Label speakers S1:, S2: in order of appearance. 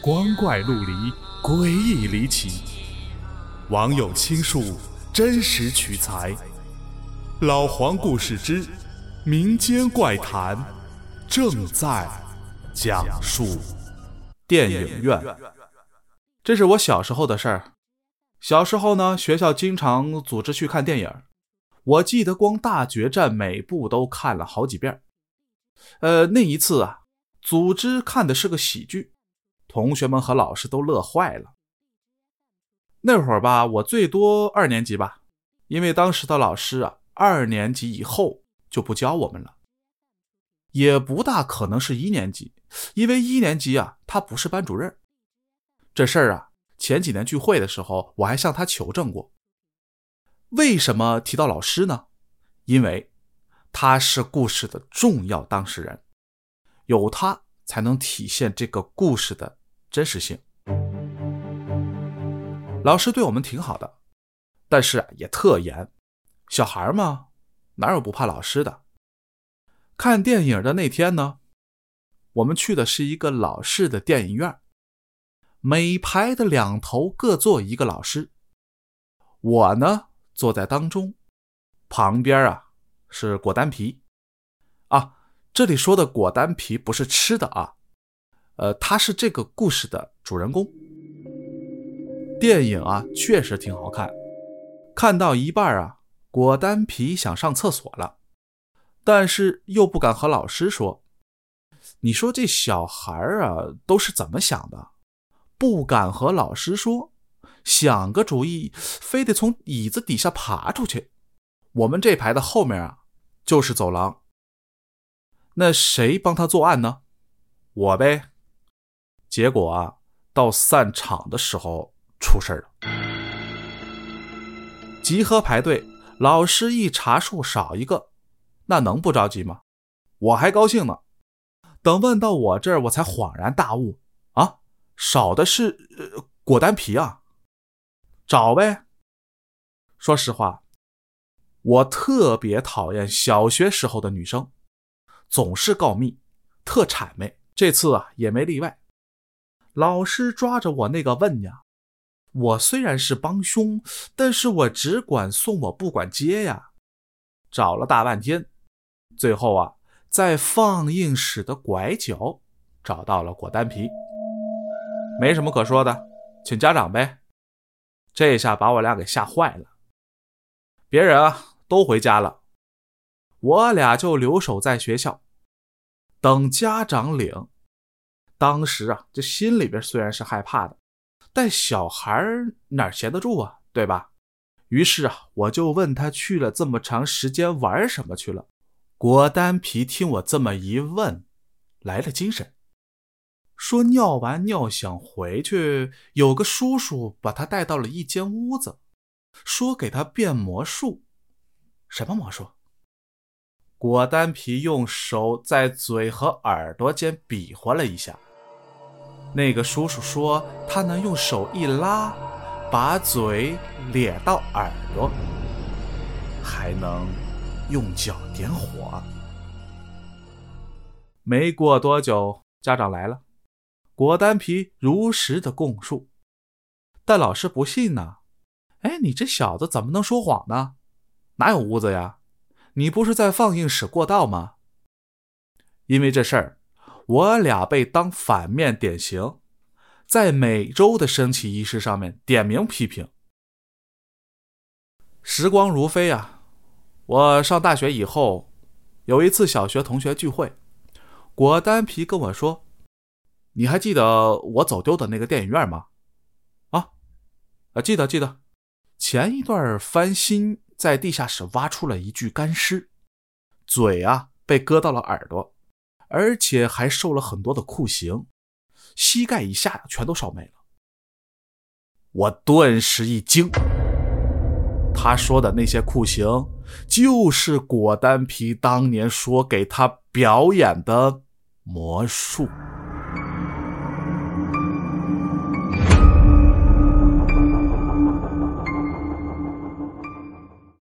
S1: 光怪陆离，诡异离奇。网友倾述，真实取材。老黄故事之民间怪谈正在讲述。
S2: 电影院，这是我小时候的事儿。小时候呢，学校经常组织去看电影。我记得光《大决战》每部都看了好几遍。呃，那一次啊，组织看的是个喜剧，同学们和老师都乐坏了。那会儿吧，我最多二年级吧，因为当时的老师啊，二年级以后就不教我们了。也不大可能是一年级，因为一年级啊，他不是班主任。这事儿啊，前几年聚会的时候，我还向他求证过。为什么提到老师呢？因为他是故事的重要当事人，有他才能体现这个故事的真实性。老师对我们挺好的，但是也特严。小孩嘛，哪有不怕老师的？看电影的那天呢，我们去的是一个老式的电影院，每排的两头各坐一个老师，我呢。坐在当中，旁边啊是果丹皮，啊，这里说的果丹皮不是吃的啊，呃，他是这个故事的主人公。电影啊确实挺好看，看到一半啊，果丹皮想上厕所了，但是又不敢和老师说。你说这小孩啊都是怎么想的？不敢和老师说。想个主意，非得从椅子底下爬出去。我们这排的后面啊，就是走廊。那谁帮他作案呢？我呗。结果啊，到散场的时候出事了。集合排队，老师一查数少一个，那能不着急吗？我还高兴呢。等问到我这儿，我才恍然大悟啊，少的是呃果丹皮啊。找呗。说实话，我特别讨厌小学时候的女生，总是告密，特谄媚。这次啊也没例外。老师抓着我那个问呀，我虽然是帮凶，但是我只管送，我不管接呀。找了大半天，最后啊，在放映室的拐角找到了果丹皮。没什么可说的，请家长呗。这下把我俩给吓坏了，别人啊都回家了，我俩就留守在学校，等家长领。当时啊，这心里边虽然是害怕的，但小孩哪闲得住啊，对吧？于是啊，我就问他去了这么长时间玩什么去了。果丹皮听我这么一问，来了精神。说尿完尿想回去，有个叔叔把他带到了一间屋子，说给他变魔术。什么魔术？果丹皮用手在嘴和耳朵间比划了一下。那个叔叔说他能用手一拉，把嘴咧到耳朵，还能用脚点火。没过多久，家长来了。果丹皮如实的供述，但老师不信呢。哎，你这小子怎么能说谎呢？哪有屋子呀？你不是在放映室过道吗？因为这事儿，我俩被当反面典型，在每周的升旗仪式上面点名批评。时光如飞啊！我上大学以后，有一次小学同学聚会，果丹皮跟我说。你还记得我走丢的那个电影院吗？啊，啊，记得记得。前一段翻新，在地下室挖出了一具干尸，嘴啊被割到了耳朵，而且还受了很多的酷刑，膝盖以下全都烧没了。我顿时一惊，他说的那些酷刑，就是果丹皮当年说给他表演的魔术。